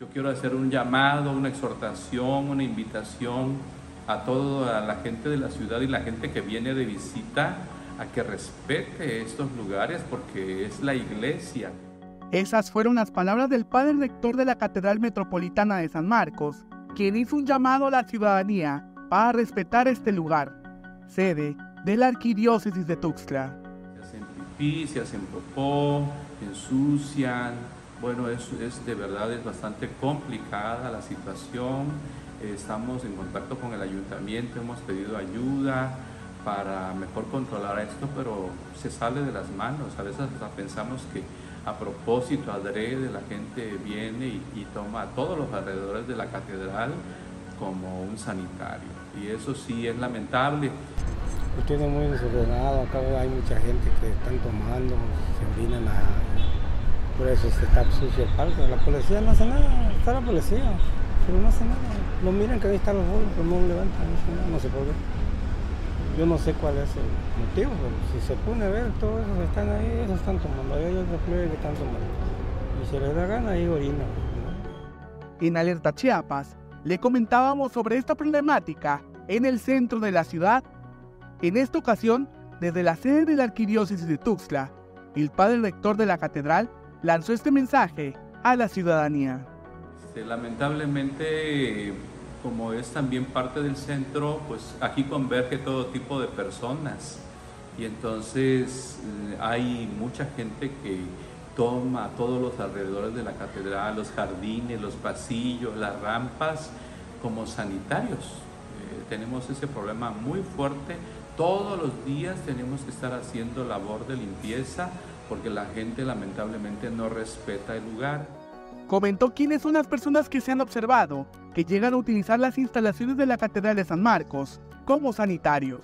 Yo quiero hacer un llamado, una exhortación, una invitación a toda la gente de la ciudad y la gente que viene de visita a que respete estos lugares porque es la iglesia. Esas fueron las palabras del padre rector de la Catedral Metropolitana de San Marcos, quien hizo un llamado a la ciudadanía para respetar este lugar, sede de la Arquidiócesis de Tuxtla. Se hacen pipí, se hacen popó, ensucian. Bueno, es, es de verdad es bastante complicada la situación. Estamos en contacto con el ayuntamiento, hemos pedido ayuda para mejor controlar esto, pero se sale de las manos. A veces pensamos que a propósito, adrede, la gente viene y, toma a todos los alrededores de la catedral como un sanitario. Y eso sí es lamentable. Tiene muy desordenado, acá hay mucha gente que están tomando, se orinan a... Por eso se está sucio el parque. La policía no hace nada, está la policía, pero no hace nada. No miran que ahí están los bolos, pero no levantan, no hace nada, no se puede yo no sé cuál es el motivo, pero si se pone a ver, todos esos están ahí, esos están tomando, hay otros plebes que están tomando. Y se les da gana, ahí orina. En Alerta Chiapas, le comentábamos sobre esta problemática en el centro de la ciudad. En esta ocasión, desde la sede de la Arquidiócesis de Tuxtla, el padre rector de la catedral lanzó este mensaje a la ciudadanía. Este, lamentablemente como es también parte del centro, pues aquí converge todo tipo de personas y entonces eh, hay mucha gente que toma todos los alrededores de la catedral, los jardines, los pasillos, las rampas como sanitarios. Eh, tenemos ese problema muy fuerte. Todos los días tenemos que estar haciendo labor de limpieza porque la gente lamentablemente no respeta el lugar comentó quiénes son las personas que se han observado que llegan a utilizar las instalaciones de la Catedral de San Marcos como sanitarios.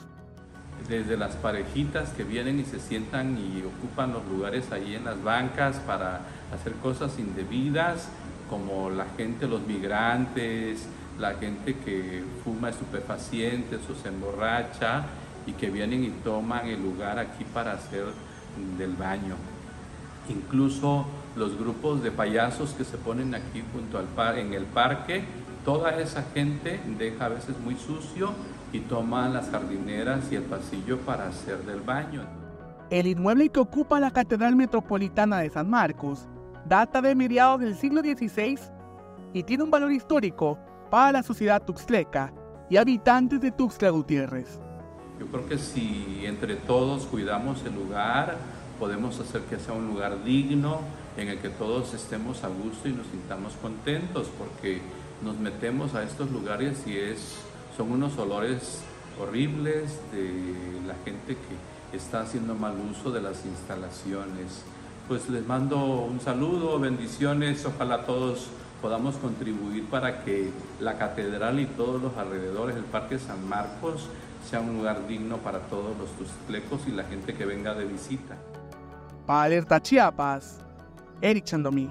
Desde las parejitas que vienen y se sientan y ocupan los lugares ahí en las bancas para hacer cosas indebidas, como la gente, los migrantes, la gente que fuma estupefacientes o se emborracha y que vienen y toman el lugar aquí para hacer del baño. Incluso los grupos de payasos que se ponen aquí junto al par en el parque, toda esa gente deja a veces muy sucio y toma las jardineras y el pasillo para hacer del baño. El inmueble que ocupa la Catedral Metropolitana de San Marcos data de mediados del siglo XVI y tiene un valor histórico para la sociedad tuxtleca y habitantes de Tuxtla Gutiérrez. Yo creo que si entre todos cuidamos el lugar, podemos hacer que sea un lugar digno, en el que todos estemos a gusto y nos sintamos contentos, porque nos metemos a estos lugares y es, son unos olores horribles de la gente que está haciendo mal uso de las instalaciones. Pues les mando un saludo, bendiciones, ojalá todos podamos contribuir para que la catedral y todos los alrededores del Parque San Marcos sea un lugar digno para todos los tuxtlecos y la gente que venga de visita. Para Alerta Chiapas, Eric Chandomí.